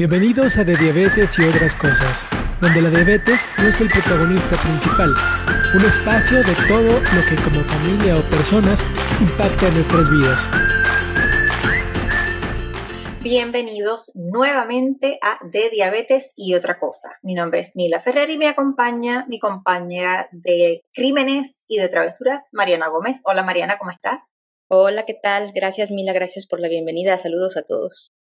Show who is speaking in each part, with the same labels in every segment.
Speaker 1: Bienvenidos a De Diabetes y otras cosas, donde la diabetes no es el protagonista principal, un espacio de todo lo que como familia o personas impacta en nuestras vidas.
Speaker 2: Bienvenidos nuevamente a De Diabetes y otra cosa. Mi nombre es Mila Ferrer y me acompaña mi compañera de crímenes y de travesuras, Mariana Gómez. Hola Mariana, ¿cómo estás?
Speaker 3: Hola, ¿qué tal? Gracias Mila, gracias por la bienvenida. Saludos a todos.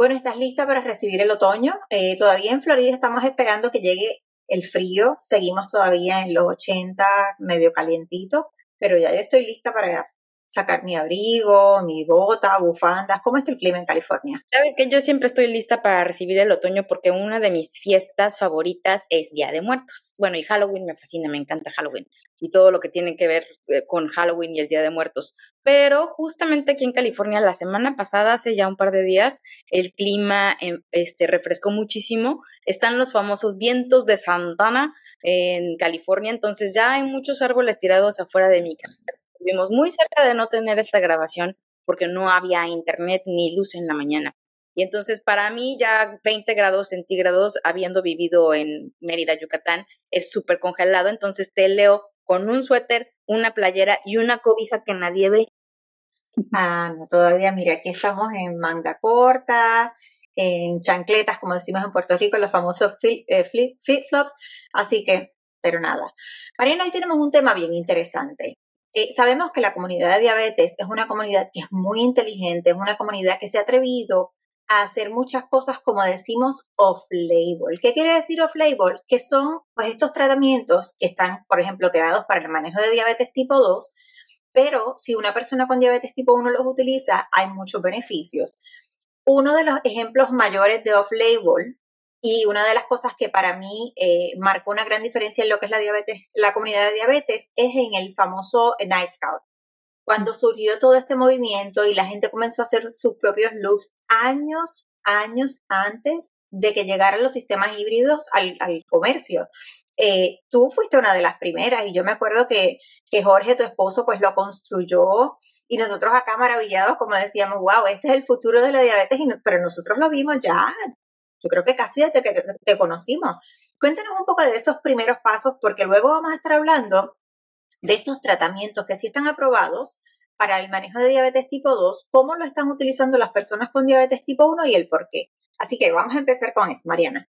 Speaker 2: Bueno, ¿estás lista para recibir el otoño? Eh, todavía en Florida estamos esperando que llegue el frío. Seguimos todavía en los 80, medio calientito, pero ya yo estoy lista para sacar mi abrigo, mi bota, bufandas. ¿Cómo está el clima en California?
Speaker 3: Sabes que yo siempre estoy lista para recibir el otoño porque una de mis fiestas favoritas es Día de Muertos. Bueno, y Halloween me fascina, me encanta Halloween y todo lo que tiene que ver eh, con Halloween y el Día de Muertos. Pero justamente aquí en California, la semana pasada, hace ya un par de días, el clima em, este, refrescó muchísimo. Están los famosos vientos de Santana en California, entonces ya hay muchos árboles tirados afuera de mi casa Estuvimos muy cerca de no tener esta grabación porque no había internet ni luz en la mañana. Y entonces para mí ya 20 grados centígrados, habiendo vivido en Mérida, Yucatán, es súper congelado. Entonces te leo con un suéter, una playera y una cobija que nadie ve.
Speaker 2: Ah, no, todavía, mira, aquí estamos en manga corta, en chancletas, como decimos en Puerto Rico, los famosos eh, flip-flops. Así que, pero nada. Mariana, hoy tenemos un tema bien interesante. Eh, sabemos que la comunidad de diabetes es una comunidad que es muy inteligente, es una comunidad que se ha atrevido a hacer muchas cosas, como decimos, off-label. ¿Qué quiere decir off-label? Que son pues, estos tratamientos que están, por ejemplo, creados para el manejo de diabetes tipo 2, pero si una persona con diabetes tipo 1 los utiliza, hay muchos beneficios. Uno de los ejemplos mayores de off-label y una de las cosas que para mí eh, marcó una gran diferencia en lo que es la diabetes, la comunidad de diabetes, es en el famoso Night Scout. Cuando surgió todo este movimiento y la gente comenzó a hacer sus propios looks años, años antes de que llegaran los sistemas híbridos al, comercio. Eh, tú fuiste una de las primeras y yo me acuerdo que, que Jorge, tu esposo, pues lo construyó y nosotros acá maravillados como decíamos, wow, este es el futuro de la diabetes, pero nosotros lo vimos ya yo creo que casi desde que te conocimos. Cuéntanos un poco de esos primeros pasos, porque luego vamos a estar hablando de estos tratamientos que sí están aprobados para el manejo de diabetes tipo 2, cómo lo están utilizando las personas con diabetes tipo 1 y el por qué. Así que vamos a empezar con eso, Mariana.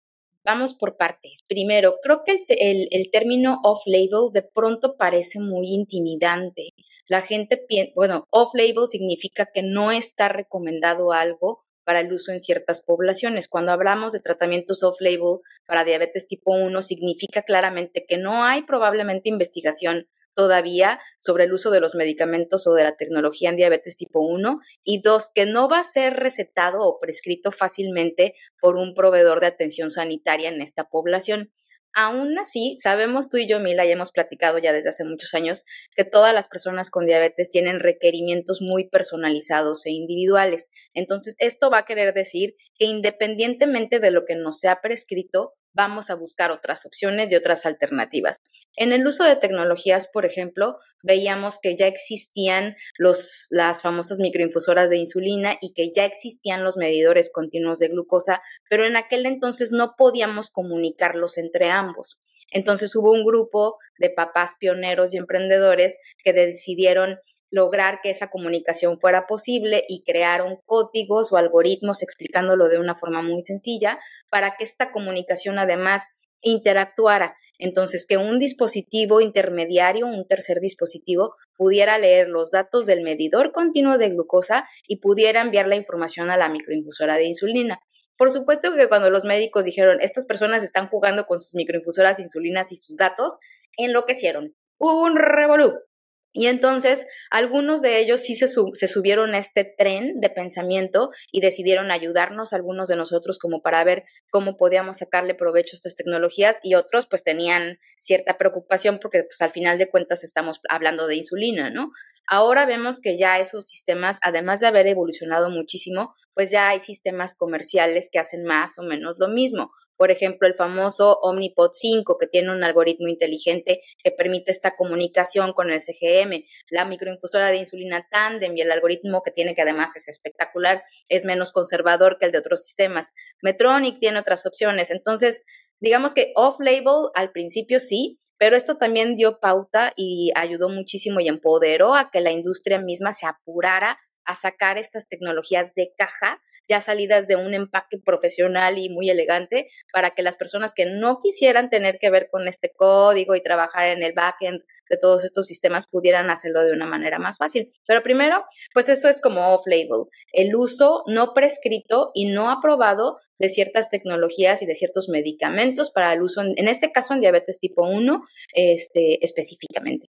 Speaker 3: Vamos por partes. Primero, creo que el, el término off-label de pronto parece muy intimidante. La gente bueno, off-label significa que no está recomendado algo para el uso en ciertas poblaciones. Cuando hablamos de tratamientos off-label para diabetes tipo 1, significa claramente que no hay probablemente investigación todavía sobre el uso de los medicamentos o de la tecnología en diabetes tipo 1 y dos, que no va a ser recetado o prescrito fácilmente por un proveedor de atención sanitaria en esta población. Aún así, sabemos tú y yo, Mila, ya hemos platicado ya desde hace muchos años que todas las personas con diabetes tienen requerimientos muy personalizados e individuales. Entonces, esto va a querer decir que independientemente de lo que nos sea prescrito, vamos a buscar otras opciones y otras alternativas. En el uso de tecnologías, por ejemplo, veíamos que ya existían los, las famosas microinfusoras de insulina y que ya existían los medidores continuos de glucosa, pero en aquel entonces no podíamos comunicarlos entre ambos. Entonces hubo un grupo de papás pioneros y emprendedores que decidieron lograr que esa comunicación fuera posible y crearon códigos o algoritmos explicándolo de una forma muy sencilla para que esta comunicación además interactuara. Entonces, que un dispositivo intermediario, un tercer dispositivo, pudiera leer los datos del medidor continuo de glucosa y pudiera enviar la información a la microinfusora de insulina. Por supuesto que cuando los médicos dijeron, estas personas están jugando con sus microinfusoras de insulinas y sus datos, enloquecieron. Hubo un revolú. Y entonces algunos de ellos sí se, se, subieron a este tren de pensamiento y decidieron ayudarnos, algunos de nosotros, como para ver cómo podíamos sacarle provecho a estas tecnologías y otros pues tenían cierta preocupación porque pues al final de cuentas estamos hablando de insulina, ¿no? Ahora vemos que ya esos sistemas, además de haber evolucionado muchísimo, pues ya hay sistemas comerciales que hacen más o menos lo mismo. Por ejemplo, el famoso Omnipod 5, que tiene un algoritmo inteligente que permite esta comunicación con el CGM, la microinfusora de insulina Tandem y el algoritmo que tiene, que además es espectacular, es menos conservador que el de otros sistemas. Metronic tiene otras opciones. Entonces, digamos que off-label al principio sí, pero esto también dio pauta y ayudó muchísimo y empoderó a que la industria misma se apurara a sacar estas tecnologías de caja ya salidas de un empaque profesional y muy elegante para que las personas que no quisieran tener que ver con este código y trabajar en el backend de todos estos sistemas pudieran hacerlo de una manera más fácil. Pero primero, pues eso es como off-label, el uso no prescrito y no aprobado de ciertas tecnologías y de ciertos medicamentos para el uso, en, este caso en diabetes tipo 1 este, específicamente.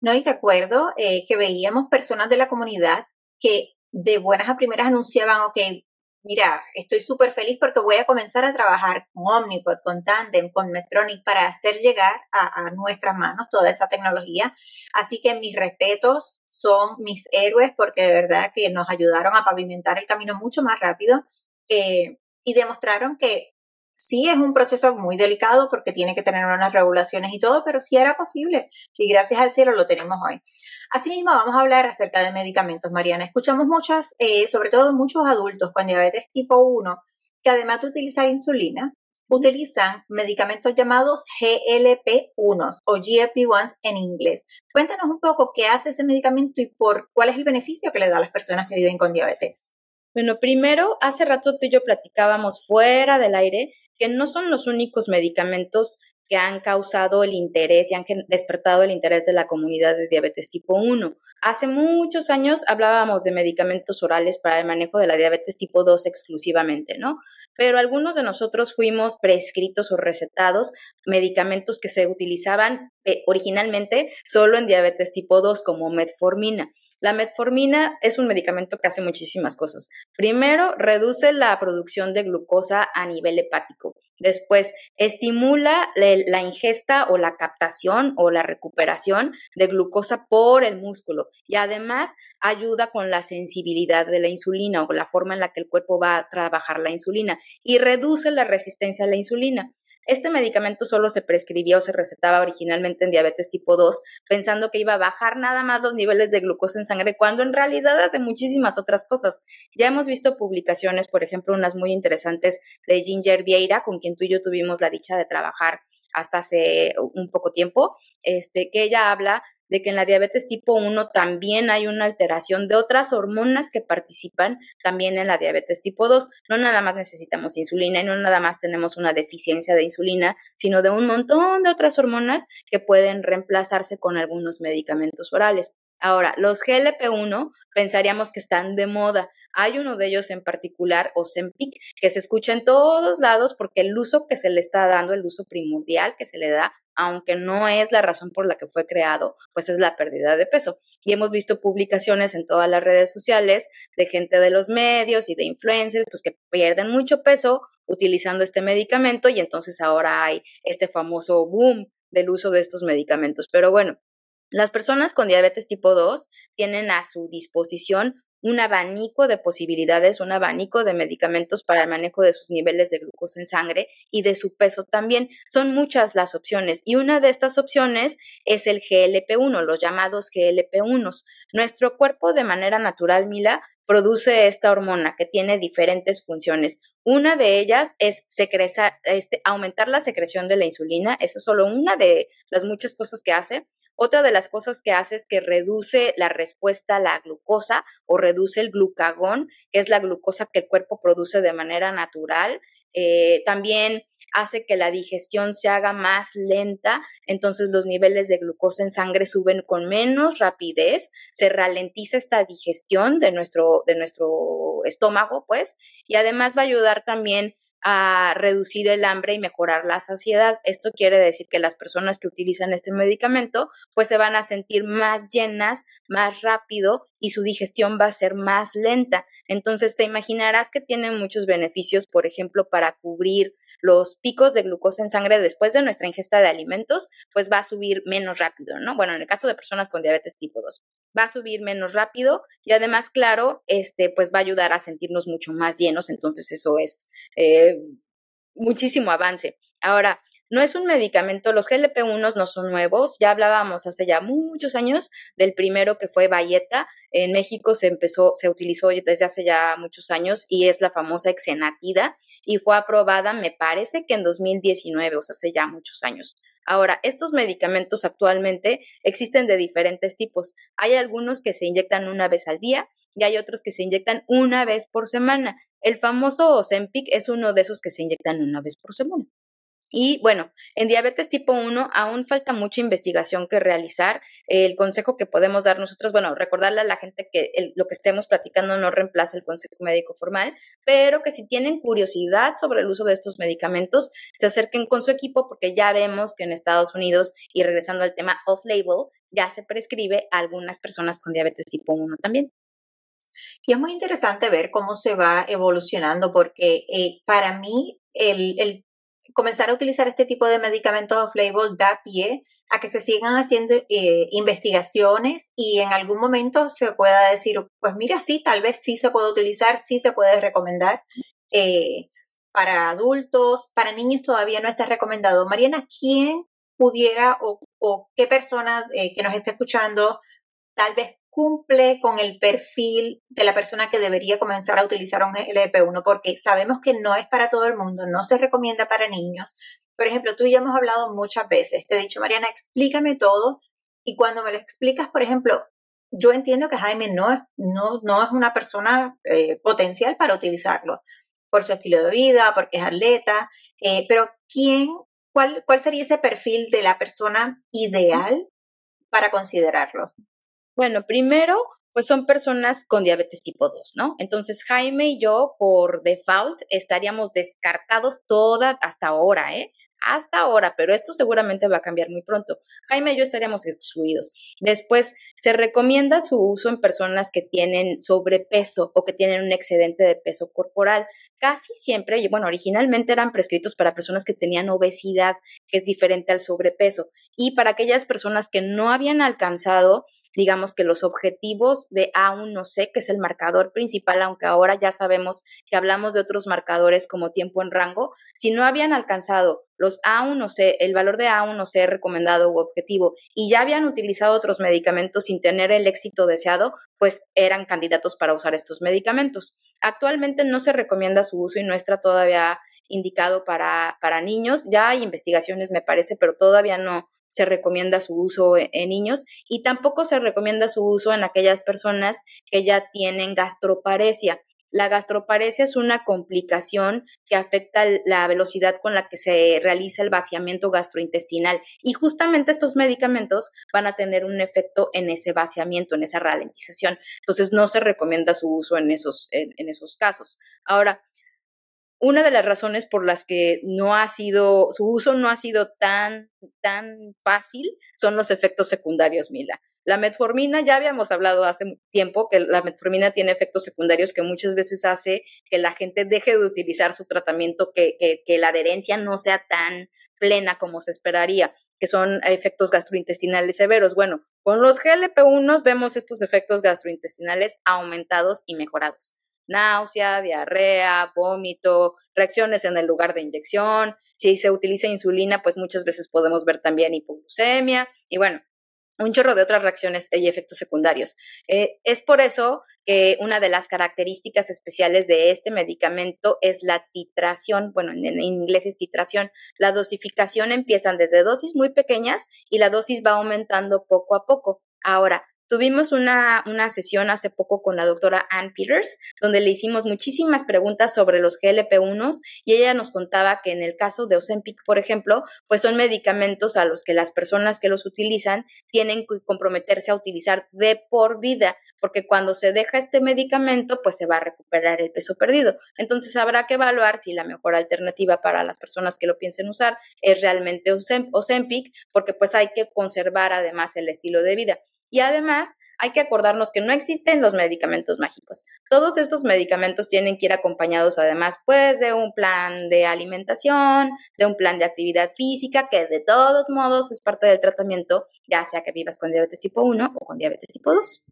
Speaker 2: No, y recuerdo eh, que veíamos personas de la comunidad que de buenas a primeras anunciaban, ok, mira, estoy súper feliz porque voy a comenzar a trabajar con Omnipod, con Tandem, con Medtronic para hacer llegar a, a, nuestras manos toda esa tecnología. Así que mis respetos son mis héroes porque de verdad que nos ayudaron a pavimentar el camino mucho más rápido eh, y demostraron que sí es un proceso muy delicado porque tiene que tener unas regulaciones y todo, pero sí era posible y gracias al cielo lo tenemos hoy. Asimismo, vamos a hablar acerca de medicamentos, Mariana. Escuchamos muchas, eh, sobre todo muchos adultos con diabetes tipo 1, que además de utilizar insulina, utilizan medicamentos llamados GLP-1 o GLP-1 en inglés. Cuéntanos un poco qué hace ese medicamento y por cuál es el beneficio que le da a las personas que viven con diabetes.
Speaker 3: Bueno, primero, hace rato tú y yo platicábamos fuera del aire que no son los únicos medicamentos que han causado el interés y han despertado el interés de la comunidad de diabetes tipo 1. Hace muchos años hablábamos de medicamentos orales para el manejo de la diabetes tipo 2 exclusivamente, ¿no? Pero algunos de nosotros fuimos prescritos o recetados medicamentos que se utilizaban eh, originalmente solo en diabetes tipo 2 como metformina. La metformina es un medicamento que hace muchísimas cosas. Primero, reduce la producción de glucosa a nivel hepático. Después, estimula la ingesta o la captación o la recuperación de glucosa por el músculo y además ayuda con la sensibilidad de la insulina o la forma en la que el cuerpo va a trabajar la insulina y reduce la resistencia a la insulina. Este medicamento solo se prescribía o se recetaba originalmente en diabetes tipo 2, pensando que iba a bajar nada más los niveles de glucosa en sangre, cuando en realidad hace muchísimas otras cosas. Ya hemos visto publicaciones, por ejemplo, unas muy interesantes de Ginger Vieira, con quien tú y yo tuvimos la dicha de trabajar hasta hace un poco tiempo, este, que ella habla de que en la diabetes tipo 1 también hay una alteración de otras hormonas que participan también en la diabetes tipo 2. No nada más necesitamos insulina y no nada más tenemos una deficiencia de insulina, sino de un montón de otras hormonas que pueden reemplazarse con algunos medicamentos orales. Ahora, los GLP-1 pensaríamos que están de moda. Hay uno de ellos en particular, Ozempic, que se escucha en todos lados porque el uso que se le está dando, el uso primordial que se le da, aunque no es la razón por la que fue creado, pues es la pérdida de peso. Y hemos visto publicaciones en todas las redes sociales de gente de los medios y de influencers, pues que pierden mucho peso utilizando este medicamento y entonces ahora hay este famoso boom del uso de estos medicamentos. Pero bueno, las personas con diabetes tipo 2 tienen a su disposición un abanico de posibilidades, un abanico de medicamentos para el manejo de sus niveles de glucosa en sangre y de su peso también. Son muchas las opciones y una de estas opciones es el GLP-1, los llamados GLP-1. Nuestro cuerpo de manera natural, Mila, produce esta hormona que tiene diferentes funciones. Una de ellas es este, aumentar la secreción de la insulina, eso es solo una de las muchas cosas que hace. Otra de las cosas que hace es que reduce la respuesta a la glucosa o reduce el glucagón, que es la glucosa que el cuerpo produce de manera natural. Eh, también hace que la digestión se haga más lenta, entonces los niveles de glucosa en sangre suben con menos rapidez, se ralentiza esta digestión de nuestro, de nuestro estómago, pues, y además va a ayudar también a reducir el hambre y mejorar la saciedad. Esto quiere decir que las personas que utilizan este medicamento pues se van a sentir más llenas más rápido y su digestión va a ser más lenta. Entonces te imaginarás que tiene muchos beneficios, por ejemplo, para cubrir los picos de glucosa en sangre después de nuestra ingesta de alimentos, pues va a subir menos rápido, ¿no? Bueno, en el caso de personas con diabetes tipo 2, va a subir menos rápido y además, claro, este, pues va a ayudar a sentirnos mucho más llenos, entonces eso es eh, muchísimo avance. Ahora, no es un medicamento, los GLP-1 no son nuevos, ya hablábamos hace ya muchos años del primero que fue Bayeta, en México se empezó, se utilizó desde hace ya muchos años y es la famosa Exenatida y fue aprobada, me parece que en 2019, o sea, hace ya muchos años. Ahora, estos medicamentos actualmente existen de diferentes tipos. Hay algunos que se inyectan una vez al día y hay otros que se inyectan una vez por semana. El famoso Ozempic es uno de esos que se inyectan una vez por semana. Y bueno, en diabetes tipo 1 aún falta mucha investigación que realizar. El consejo que podemos dar nosotros, bueno, recordarle a la gente que lo que estemos platicando no reemplaza el consejo médico formal, pero que si tienen curiosidad sobre el uso de estos medicamentos, se acerquen con su equipo porque ya vemos que en Estados Unidos, y regresando al tema off-label, ya se prescribe a algunas personas con diabetes tipo 1 también.
Speaker 2: Y es muy interesante ver cómo se va evolucionando porque eh, para mí el, el comenzar a utilizar este tipo de medicamentos off-label da pie a que se sigan haciendo eh, investigaciones y en algún momento se pueda decir, pues mira, sí, tal vez sí se puede utilizar, sí se puede recomendar eh, para adultos, para niños todavía no está recomendado. Mariana, ¿quién pudiera o, qué persona eh, que nos esté escuchando tal vez cumple con el perfil de la persona que debería comenzar a utilizar un LP1, porque sabemos que no es para todo el mundo, no se recomienda para niños. Por ejemplo, tú y yo hemos hablado muchas veces, te he dicho, Mariana, explícame todo, y cuando me lo explicas, por ejemplo, yo entiendo que Jaime no es, no, no es una persona eh, potencial para utilizarlo, por su estilo de vida, porque es atleta, eh, pero ¿quién, cuál, cuál sería ese perfil de la persona ideal para considerarlo?
Speaker 3: Bueno, primero, pues son personas con diabetes tipo 2, ¿no? Entonces, Jaime y yo, por default, estaríamos descartados toda hasta ahora, ¿eh? Hasta ahora, pero esto seguramente va a cambiar muy pronto. Jaime y yo estaríamos excluidos. Después, se recomienda su uso en personas que tienen sobrepeso o que tienen un excedente de peso corporal. Casi siempre, bueno, originalmente eran prescritos para personas que tenían obesidad, que es diferente al sobrepeso, y para aquellas personas que no habían alcanzado digamos que los objetivos de A1C, que es el marcador principal, aunque ahora ya sabemos que hablamos de otros marcadores como tiempo en rango, si no habían alcanzado los A1C, el valor de A1C recomendado u objetivo, y ya habían utilizado otros medicamentos sin tener el éxito deseado, pues eran candidatos para usar estos medicamentos. Actualmente no se recomienda su uso y no está todavía indicado para, para niños. Ya hay investigaciones, me parece, pero todavía no, se recomienda su uso e, en niños y tampoco se recomienda su uso en aquellas personas que ya tienen gastroparesia. La gastroparesia es una complicación que afecta la velocidad con la que se realiza el vaciamiento gastrointestinal y justamente estos medicamentos van a tener un efecto en ese vaciamiento, en esa ralentización. Entonces no se recomienda su uso en esos, en esos casos. Ahora, una de las razones por las que no ha sido, su uso no ha sido tan, tan fácil son los efectos secundarios, Mila. La metformina, ya habíamos hablado hace tiempo que la metformina tiene efectos secundarios que muchas veces hace que la gente deje de utilizar su tratamiento, que, que la adherencia no sea tan plena como se esperaría, que son efectos gastrointestinales severos. Bueno, con los GLP-1 vemos estos efectos gastrointestinales aumentados y mejorados náusea, diarrea, vómito, reacciones en el lugar de inyección. Si se utiliza insulina, pues muchas veces podemos ver también hipoglucemia y bueno, un chorro de otras reacciones y efectos secundarios. Eh, es por eso que una de las características especiales de este medicamento es la titración, bueno, en, en, inglés es titración. La dosificación empiezan desde dosis muy pequeñas y la dosis va aumentando poco a poco. Ahora, Tuvimos una, una, sesión hace poco con la doctora Ann Peters, donde le hicimos muchísimas preguntas sobre los GLP-1 y ella nos contaba que en el caso de Ozempic, por ejemplo, pues son medicamentos a los que las personas que los utilizan tienen que comprometerse a utilizar de por vida, porque cuando se deja este medicamento, pues se va a recuperar el peso perdido. Entonces habrá que evaluar si la mejor alternativa para las personas que lo piensen usar es realmente Ozempic, porque pues hay que conservar además el estilo de vida. Y además, hay que acordarnos que no existen los medicamentos mágicos. Todos estos medicamentos tienen que ir acompañados además pues de un plan de alimentación, de un plan de actividad física, que de todos modos es parte del tratamiento, ya sea que vivas con diabetes tipo 1 o con diabetes tipo 2.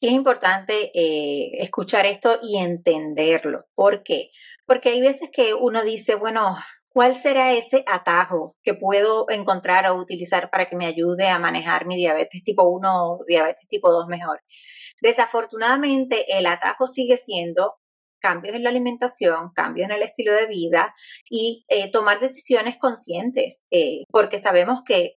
Speaker 2: Y es importante eh, escuchar esto y entenderlo. ¿Por qué? porque hay veces que uno dice, bueno, ¿cuál será ese atajo que puedo encontrar o utilizar para que me ayude a manejar mi diabetes tipo 1 o diabetes tipo 2 mejor? Desafortunadamente, el atajo sigue siendo cambios en la alimentación, cambios en el estilo de vida y eh, tomar decisiones conscientes, eh, porque sabemos que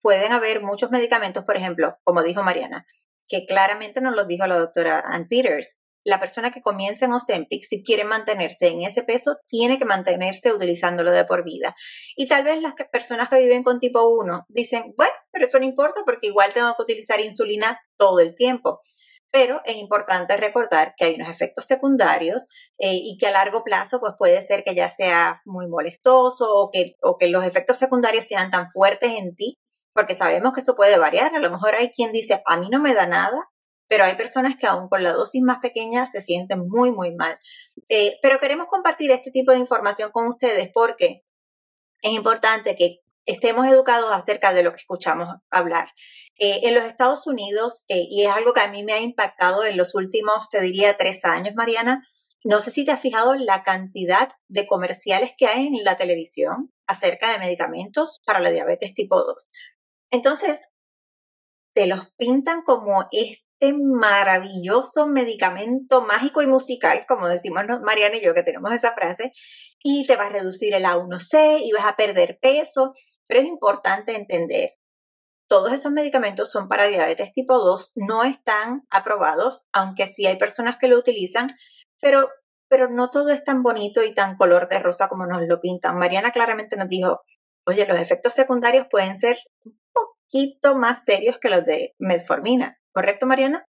Speaker 2: pueden haber muchos medicamentos, por ejemplo, como dijo Mariana, que claramente nos lo dijo la doctora Ann Peters. La persona que comienza en Ozempic, si quiere mantenerse en ese peso, tiene que mantenerse utilizándolo de por vida. Y tal vez las personas que viven con tipo 1 dicen, bueno, pero eso no importa porque igual tengo que utilizar insulina todo el tiempo pero es importante recordar que hay unos efectos secundarios eh, y que a largo plazo pues puede ser que ya sea muy molestoso que, o que los efectos secundarios sean tan fuertes en ti, porque sabemos que eso puede variar. A lo mejor hay quien dice, a mí no me da nada, pero hay personas que aún con la dosis más pequeña se sienten muy, muy mal. Eh, pero queremos compartir este tipo de información con ustedes porque es importante que estemos educados acerca de lo que escuchamos hablar. Eh, en los Estados Unidos, eh, y es algo que a mí me ha impactado en los últimos, te diría, tres años, Mariana, no sé si te has fijado la cantidad de comerciales que hay en la televisión acerca de medicamentos para la diabetes tipo 2. Entonces, te los pintan como este maravilloso medicamento mágico y musical, como decimos Mariana y yo que tenemos esa frase, y te va a reducir el A1C y vas a perder peso pero es importante entender, todos esos medicamentos son para diabetes tipo 2, no están aprobados, aunque sí hay personas que lo utilizan, pero, pero no todo es tan bonito y tan color de rosa como nos lo pintan. Mariana claramente nos dijo, oye, los efectos secundarios pueden ser poquito más serios que los de metformina, ¿correcto, Mariana?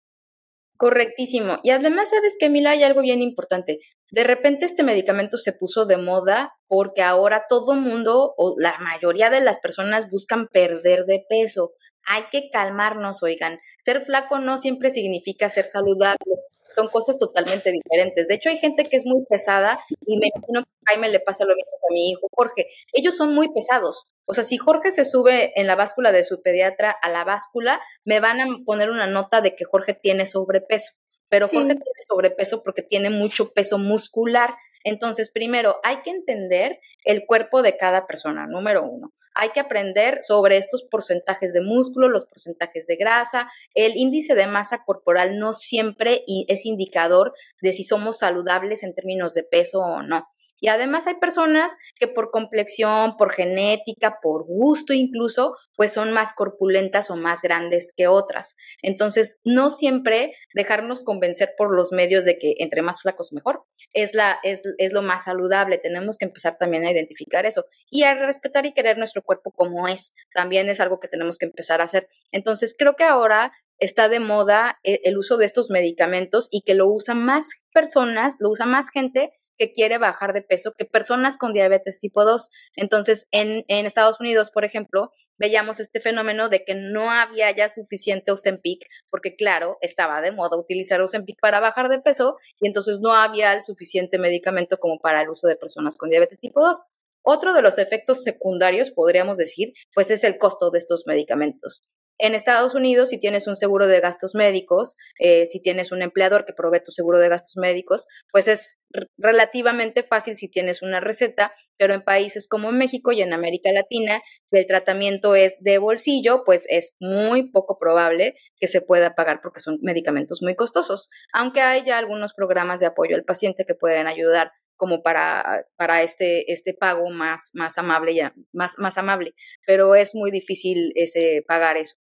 Speaker 3: Correctísimo. Y además, ¿sabes que Mila? Hay algo bien importante. De repente este medicamento se puso de moda porque ahora todo mundo o la mayoría de las personas buscan perder de peso. Hay que calmarnos, oigan. Ser flaco no siempre significa ser saludable son cosas totalmente diferentes. De hecho, hay gente que es muy pesada y me imagino que a Jaime le pasa lo mismo a mi hijo Jorge. Ellos son muy pesados. O sea, si Jorge se sube en la báscula de su pediatra a la báscula, me van a poner una nota de que Jorge tiene sobrepeso. Pero Jorge tiene sobrepeso porque tiene mucho peso muscular. Entonces, primero, hay que entender el cuerpo de cada persona, número uno hay que aprender sobre estos porcentajes de músculo, los porcentajes de grasa. El índice de masa corporal no siempre es indicador de si somos saludables en términos de peso o no. Y además hay personas que por complexión, por genética, por gusto incluso, pues son más corpulentas o más grandes que otras. Entonces, no siempre dejarnos convencer por los medios de que entre más flacos mejor es, la, es, es lo más saludable. Tenemos que empezar también a identificar eso y a respetar y querer nuestro cuerpo como es. También es algo que tenemos que empezar a hacer. Entonces, creo que ahora está de moda eh, el uso de estos medicamentos y que lo usan más personas, lo usa más gente que quiere bajar de peso que personas con diabetes tipo 2. Entonces, en, Estados Unidos, por ejemplo, veíamos este fenómeno de que no había ya suficiente Ozempic, porque claro, estaba de moda utilizar Ozempic para bajar de peso y entonces no había el suficiente medicamento como para el uso de personas con diabetes tipo 2. Otro de los efectos secundarios, podríamos decir, pues es el costo de estos medicamentos. En Estados Unidos, si tienes un seguro de gastos médicos, eh, si tienes un empleador que provee tu seguro de gastos médicos, pues es relativamente fácil si tienes una receta, pero en países como México y en América Latina, el tratamiento es de bolsillo, pues es muy poco probable que se pueda pagar porque son medicamentos muy costosos, aunque hay ya algunos programas de apoyo al paciente que pueden ayudar como para, para este, este pago más, más amable, ya, más, más amable, pero es muy difícil ese, pagar eso.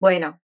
Speaker 2: Bueno,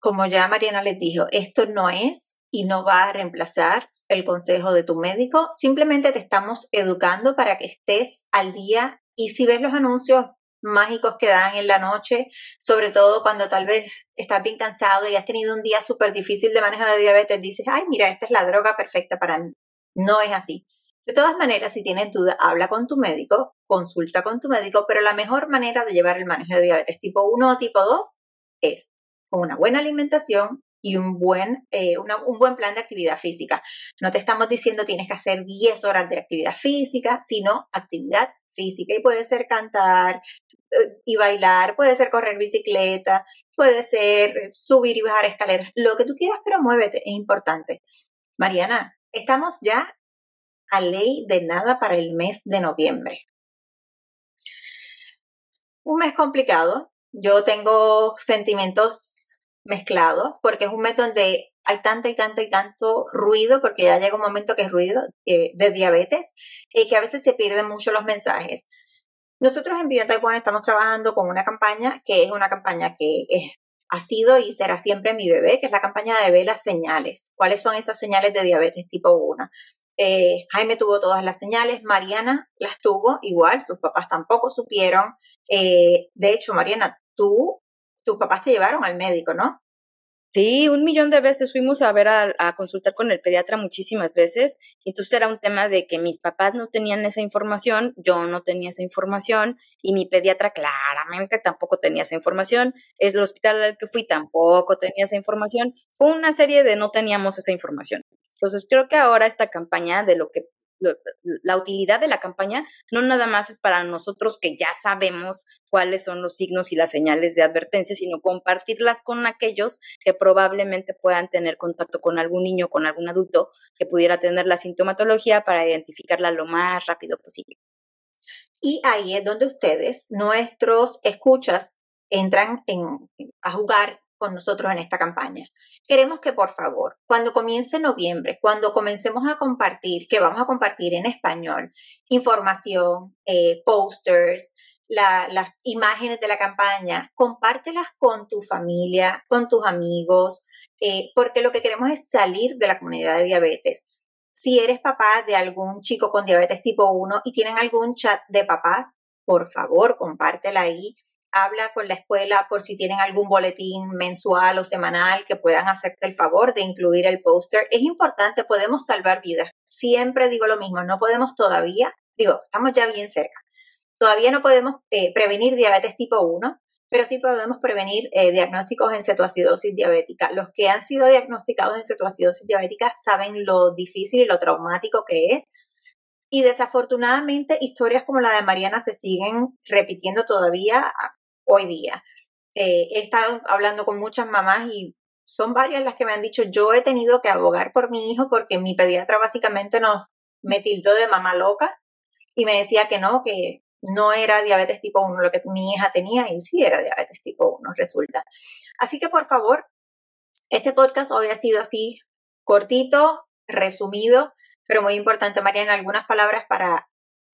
Speaker 2: como ya Mariana les dijo, esto no es y no va a reemplazar el consejo de tu médico, simplemente te estamos educando para que estés al día y si ves los anuncios mágicos que dan en la noche, sobre todo cuando tal vez estás bien cansado y has tenido un día súper difícil de manejo de diabetes, dices, ay, mira, esta es la droga perfecta para mí. No es así. De todas maneras, si tienes duda, habla con tu médico, consulta con tu médico, pero la mejor manera de llevar el manejo de diabetes tipo 1 o tipo 2 es una buena alimentación y un buen, eh, un buen plan de actividad física. No te estamos diciendo tienes que hacer 10 horas de actividad física, sino actividad física y puede ser cantar eh, y bailar, puede ser correr bicicleta, puede ser subir y bajar escaleras, lo que tú quieras, pero muévete, es importante. Mariana, estamos ya a ley de nada para el mes de noviembre. Un mes complicado. Yo tengo sentimientos mezclados porque es un mes donde hay tanta y tanta y tanto ruido, porque ya llega un momento que es ruido eh, de diabetes, y que a veces se pierden mucho los mensajes. Nosotros en Beyond Taiwan estamos trabajando con una campaña que es una campaña que ha sido y será siempre mi bebé, que es la campaña de ver las señales. ¿Cuáles son esas señales de diabetes tipo 1? Eh, Jaime tuvo todas las señales, Mariana las tuvo igual, sus papás tampoco supieron. Eh, de hecho, Mariana, tú, tus papás te llevaron al médico, ¿no?
Speaker 3: Sí, un millón de veces fuimos a ver a, consultar con el pediatra muchísimas veces. Entonces era un tema de que mis papás no tenían esa información, yo no tenía esa información y mi pediatra claramente tampoco tenía esa información. El hospital al que fui tampoco tenía esa información. Fue una serie de no teníamos esa información. Entonces creo que ahora esta campaña de lo que la utilidad de la campaña no nada más es para nosotros que ya sabemos cuáles son los signos y las señales de advertencia, sino compartirlas con aquellos que probablemente puedan tener contacto con algún niño, con algún adulto que pudiera tener la sintomatología para identificarla lo más rápido posible.
Speaker 2: Y ahí es donde ustedes, nuestros escuchas, entran en, a jugar con nosotros en esta campaña. Queremos que por favor, cuando comience noviembre, cuando comencemos a compartir, que vamos a compartir en español, información, eh, posters, las imágenes de la campaña, compártelas con tu familia, con tus amigos, eh, porque lo que queremos es salir de la comunidad de diabetes. Si eres papá de algún chico con diabetes tipo 1 y tienen algún chat de papás, por favor, compártela ahí habla con la escuela por si tienen algún boletín mensual o semanal que puedan hacerte el favor de incluir el póster. Es importante, podemos salvar vidas. Siempre digo lo mismo, no podemos todavía, digo, estamos ya bien cerca. Todavía no podemos eh, prevenir diabetes tipo 1, pero sí podemos prevenir eh, diagnósticos en cetoacidosis diabética. Los que han sido diagnosticados en cetoacidosis diabética saben lo difícil y lo traumático que es. Y desafortunadamente historias como la de Mariana se siguen repitiendo todavía hoy día. Eh, he estado hablando con muchas mamás y son varias las que me han dicho, yo he tenido que abogar por mi hijo porque mi pediatra básicamente nos, me tildó de mamá loca y me decía que no, que no era diabetes tipo 1 lo que mi hija tenía y sí era diabetes tipo 1, resulta. Así que por favor, este podcast hoy ha sido así cortito, resumido, pero muy importante, María, en algunas palabras para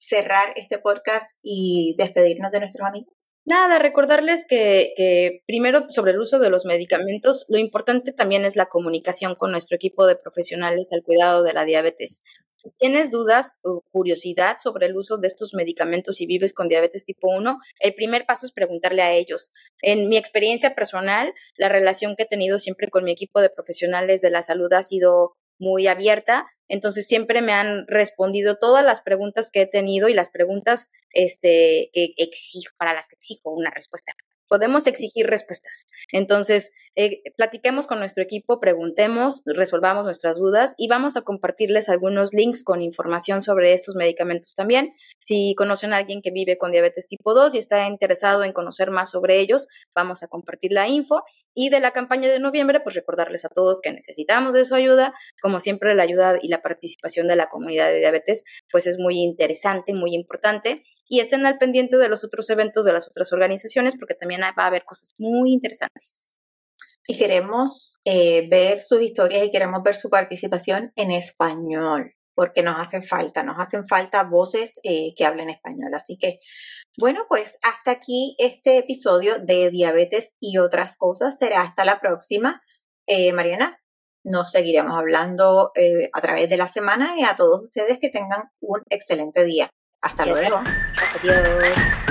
Speaker 2: cerrar este podcast y despedirnos de nuestros amigos.
Speaker 3: Nada, recordarles que, primero sobre el uso de los medicamentos, lo importante también es la comunicación con nuestro equipo de profesionales al cuidado de la diabetes. Si tienes dudas o curiosidad sobre el uso de estos medicamentos y vives con diabetes tipo 1, el primer paso es preguntarle a ellos. En mi experiencia personal, la relación que he tenido siempre con mi equipo de profesionales de la salud ha sido muy abierta, entonces siempre me han respondido todas las preguntas que he tenido y las preguntas este, que exijo, para las que exijo una respuesta podemos exigir respuestas. Entonces, eh, platiquemos con nuestro equipo, preguntemos, resolvamos nuestras dudas y vamos a compartirles algunos links con información sobre estos medicamentos también. Si conocen a alguien que vive con diabetes tipo 2 y está interesado en conocer más sobre ellos, vamos a compartir la info. Y de la campaña de noviembre, pues recordarles a todos que necesitamos de su ayuda. Como siempre, la ayuda y la participación de la comunidad de diabetes, pues es muy interesante, muy importante. Y estén al pendiente de los otros eventos de las otras organizaciones porque también va a haber cosas muy interesantes.
Speaker 2: Y queremos eh, ver sus historias y queremos ver su participación en español, porque nos hacen falta, nos hacen falta voces eh, que hablen español. Así que, bueno, pues hasta aquí este episodio de diabetes y otras cosas. Será hasta la próxima. Eh, Mariana, nos seguiremos hablando a través de la semana y a todos ustedes que tengan un excelente día. Hasta luego.
Speaker 3: Adiós.